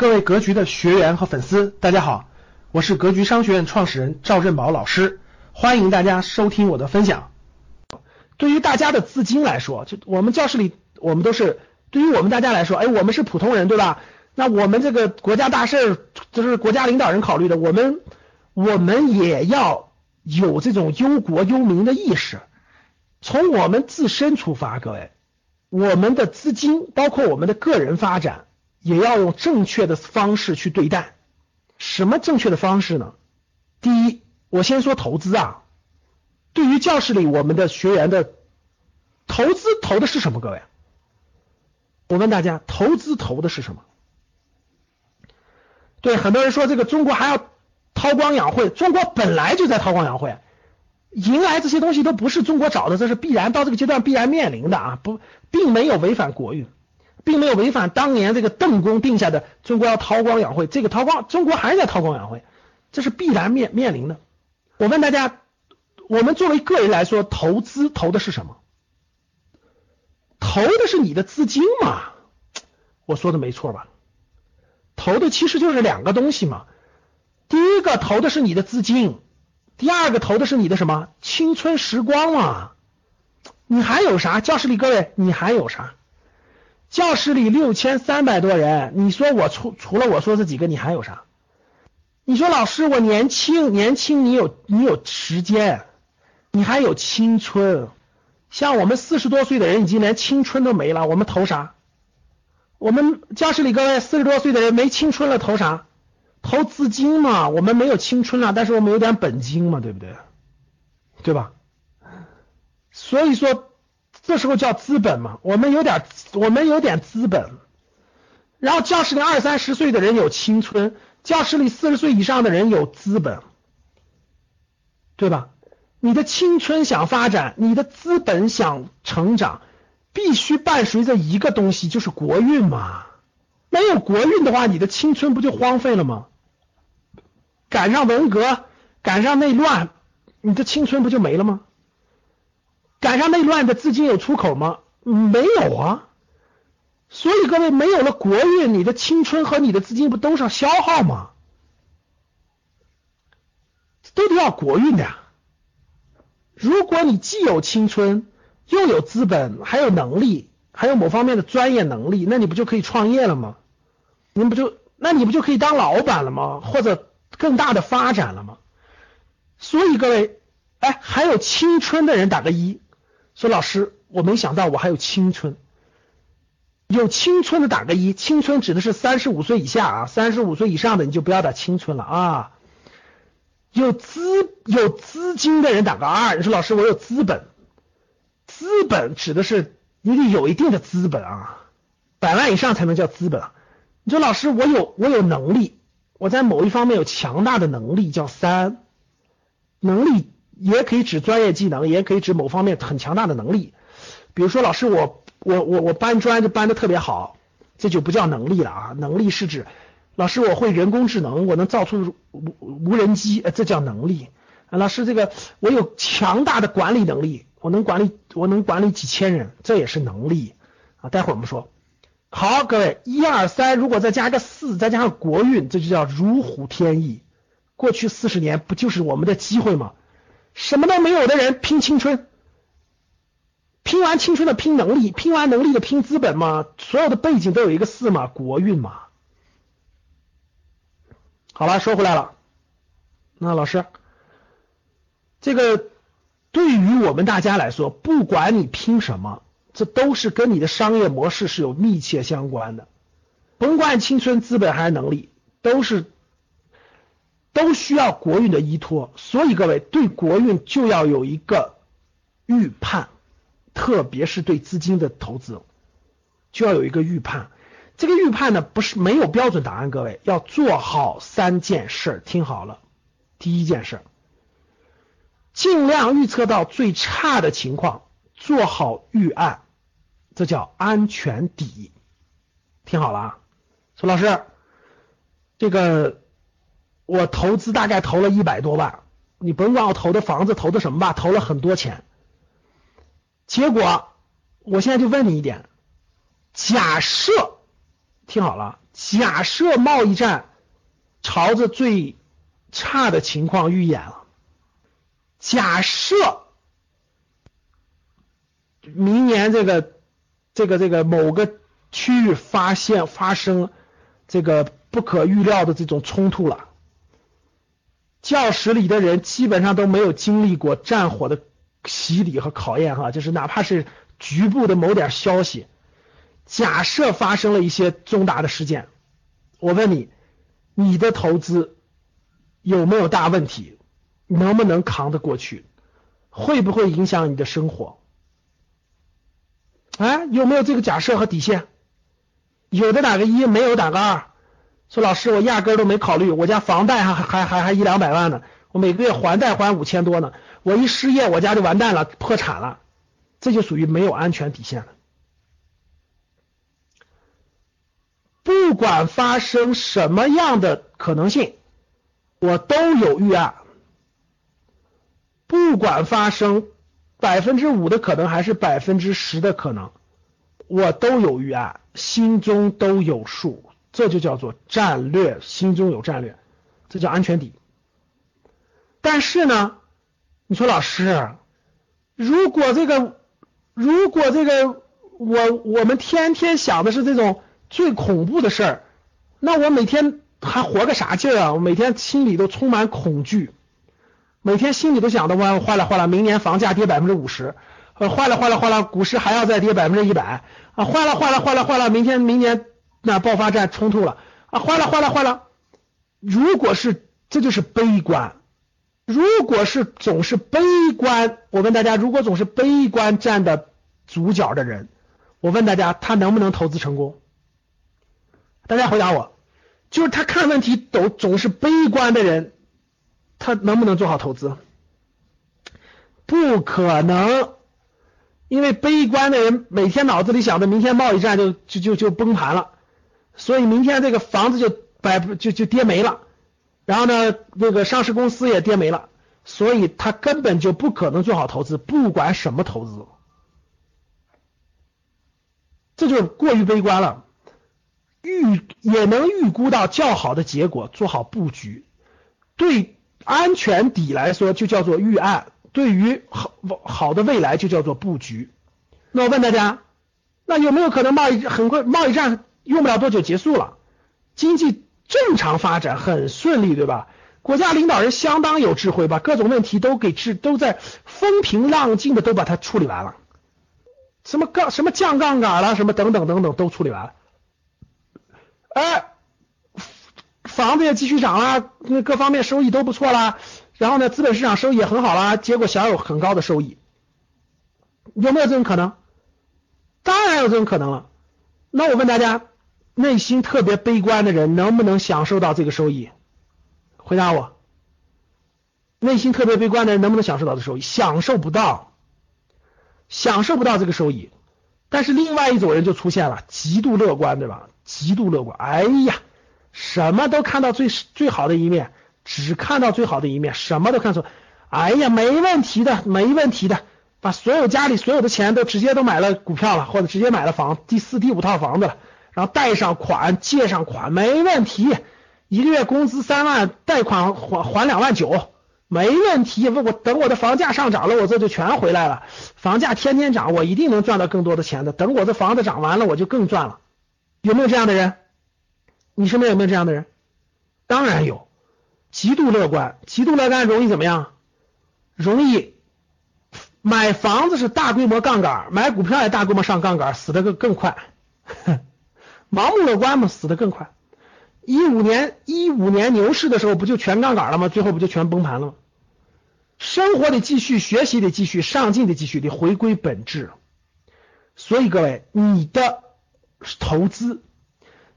各位格局的学员和粉丝，大家好，我是格局商学院创始人赵振宝老师，欢迎大家收听我的分享。对于大家的资金来说，就我们教室里，我们都是对于我们大家来说，哎，我们是普通人，对吧？那我们这个国家大事，这是国家领导人考虑的，我们我们也要有这种忧国忧民的意识，从我们自身出发，各位，我们的资金包括我们的个人发展。也要用正确的方式去对待。什么正确的方式呢？第一，我先说投资啊。对于教室里我们的学员的投资投的是什么？各位，我问大家，投资投的是什么？对，很多人说这个中国还要韬光养晦，中国本来就在韬光养晦，迎来这些东西都不是中国找的，这是必然到这个阶段必然面临的啊，不，并没有违反国运。并没有违反当年这个邓公定下的中国要韬光养晦，这个韬光中国还是在韬光养晦，这是必然面面临的。我问大家，我们作为个人来说，投资投的是什么？投的是你的资金嘛？我说的没错吧？投的其实就是两个东西嘛。第一个投的是你的资金，第二个投的是你的什么青春时光嘛？你还有啥？教室里各位，你还有啥？教室里六千三百多人，你说我除除了我说这几个，你还有啥？你说老师，我年轻年轻，你有你有时间，你还有青春。像我们四十多岁的人，已经连青春都没了，我们投啥？我们教室里各位四十多岁的人没青春了，投啥？投资金嘛。我们没有青春了，但是我们有点本金嘛，对不对？对吧？所以说。这时候叫资本嘛，我们有点，我们有点资本。然后教室里二三十岁的人有青春，教室里四十岁以上的人有资本，对吧？你的青春想发展，你的资本想成长，必须伴随着一个东西，就是国运嘛。没有国运的话，你的青春不就荒废了吗？赶上文革，赶上内乱，你的青春不就没了吗？赶上内乱的资金有出口吗？没有啊，所以各位没有了国运，你的青春和你的资金不都是消耗吗？都得要国运的呀。如果你既有青春，又有资本，还有能力，还有某方面的专业能力，那你不就可以创业了吗？你不就那你不就可以当老板了吗？或者更大的发展了吗？所以各位，哎，还有青春的人打个一。说老师，我没想到我还有青春，有青春的打个一，青春指的是三十五岁以下啊，三十五岁以上的你就不要打青春了啊。有资有资金的人打个二，你说老师我有资本，资本指的是你得有一定的资本啊，百万以上才能叫资本。你说老师我有我有能力，我在某一方面有强大的能力叫三，能力。也可以指专业技能，也可以指某方面很强大的能力。比如说，老师，我我我我搬砖就搬的特别好，这就不叫能力了啊。能力是指，老师我会人工智能，我能造出无无人机，这叫能力。老师，这个我有强大的管理能力，我能管理我能管理几千人，这也是能力啊。待会儿我们说。好，各位，一二三，如果再加个四，再加上国运，这就叫如虎添翼。过去四十年不就是我们的机会吗？什么都没有的人拼青春，拼完青春的拼能力，拼完能力的拼资本嘛，所有的背景都有一个四嘛，国运嘛。好了，说回来了，那老师，这个对于我们大家来说，不管你拼什么，这都是跟你的商业模式是有密切相关的，甭管青春、资本还是能力，都是。都需要国运的依托，所以各位对国运就要有一个预判，特别是对资金的投资，就要有一个预判。这个预判呢，不是没有标准答案，各位要做好三件事，听好了。第一件事，尽量预测到最差的情况，做好预案，这叫安全底。听好了啊，说老师，这个。我投资大概投了一百多万，你甭管我投的房子投的什么吧，投了很多钱。结果我现在就问你一点，假设听好了，假设贸易战朝着最差的情况预演了，假设明年这个这个这个某个区域发现发生这个不可预料的这种冲突了，教室里的人基本上都没有经历过战火的洗礼和考验哈，就是哪怕是局部的某点消息，假设发生了一些重大的事件，我问你，你的投资有没有大问题？能不能扛得过去？会不会影响你的生活？哎，有没有这个假设和底线？有的打个一，没有打个二。说老师，我压根都没考虑，我家房贷还还还还一两百万呢，我每个月还贷还五千多呢，我一失业，我家就完蛋了，破产了，这就属于没有安全底线了。不管发生什么样的可能性，我都有预案。不管发生百分之五的可能还是百分之十的可能，我都有预案，心中都有数。这就叫做战略，心中有战略，这叫安全底。但是呢，你说老师，如果这个，如果这个，我我们天天想的是这种最恐怖的事儿，那我每天还活个啥劲儿啊？我每天心里都充满恐惧，每天心里都想的哇，坏了坏了，明年房价跌百分之五十，呃，坏了坏了坏了，股市还要再跌百分之一百啊，坏了坏了坏了坏了，明天明年。那爆发战冲突了啊！坏了坏了坏了！如果是这就是悲观，如果是总是悲观，我问大家，如果总是悲观站的主角的人，我问大家，他能不能投资成功？大家回答我，就是他看问题都总是悲观的人，他能不能做好投资？不可能，因为悲观的人每天脑子里想着明天贸易战就就就就崩盘了。所以明天这个房子就百就就跌没了，然后呢，那个上市公司也跌没了，所以他根本就不可能做好投资，不管什么投资，这就过于悲观了。预也能预估到较好的结果，做好布局。对安全底来说就叫做预案，对于好好的未来就叫做布局。那我问大家，那有没有可能贸易很快贸易战？用不了多久结束了，经济正常发展很顺利，对吧？国家领导人相当有智慧，把各种问题都给治，都在风平浪静的都把它处理完了。什么杠什么降杠杆了，什么等等等等都处理完了。哎，房子也继续涨了，那各方面收益都不错啦。然后呢，资本市场收益也很好啦，结果享有很高的收益，有没有这种可能？当然有这种可能了。那我问大家。内心特别悲观的人能不能享受到这个收益？回答我。内心特别悲观的人能不能享受到的收益？享受不到，享受不到这个收益。但是另外一种人就出现了，极度乐观，对吧？极度乐观，哎呀，什么都看到最最好的一面，只看到最好的一面，什么都看错。哎呀，没问题的，没问题的，把所有家里所有的钱都直接都买了股票了，或者直接买了房，第四、第五套房子了。然后贷上款，借上款，没问题。一个月工资三万，贷款还还两万九，没问题。问我等我的房价上涨了，我这就全回来了。房价天天涨，我一定能赚到更多的钱的。等我这房子涨完了，我就更赚了。有没有这样的人？你身边有没有这样的人？当然有，极度乐观，极度乐观容易怎么样？容易买房子是大规模杠杆，买股票也大规模上杠杆，死的更更快。盲目乐观嘛，死的更快。一五年一五年牛市的时候，不就全杠杆了吗？最后不就全崩盘了吗？生活得继续，学习得继续，上进得继续，得回归本质。所以各位，你的投资、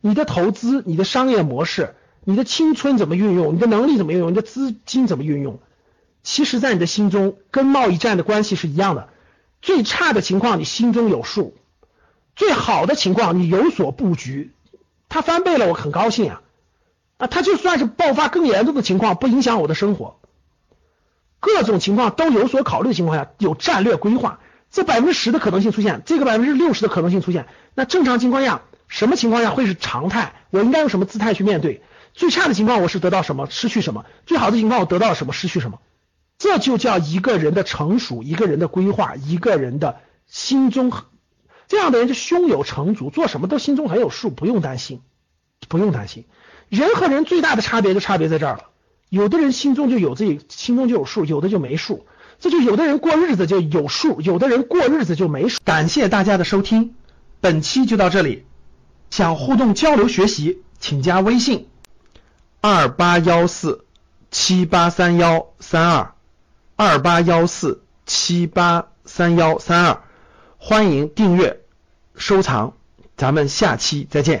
你的投资、你的商业模式、你的青春怎么运用？你的能力怎么运用？你的资金怎么运用？其实，在你的心中，跟贸易战的关系是一样的。最差的情况，你心中有数。最好的情况，你有所布局，它翻倍了，我很高兴啊！啊，它就算是爆发更严重的情况，不影响我的生活。各种情况都有所考虑的情况下，有战略规划，这百分之十的可能性出现，这个百分之六十的可能性出现，那正常情况下，什么情况下会是常态？我应该用什么姿态去面对？最差的情况我是得到什么，失去什么？最好的情况我得到什么，失去什么？这就叫一个人的成熟，一个人的规划，一个人的心中，这样的人就胸有成竹，做什么都心中很有数，不用担心，不用担心。人和人最大的差别就差别在这儿了，有的人心中就有自己心中就有数，有的就没数。这就有的人过日子就有数，有的人过日子就没数。感谢大家的收听，本期就到这里。想互动交流学习，请加微信二八幺四七八三幺三二二八幺四七八三幺三二，欢迎订阅收藏，咱们下期再见。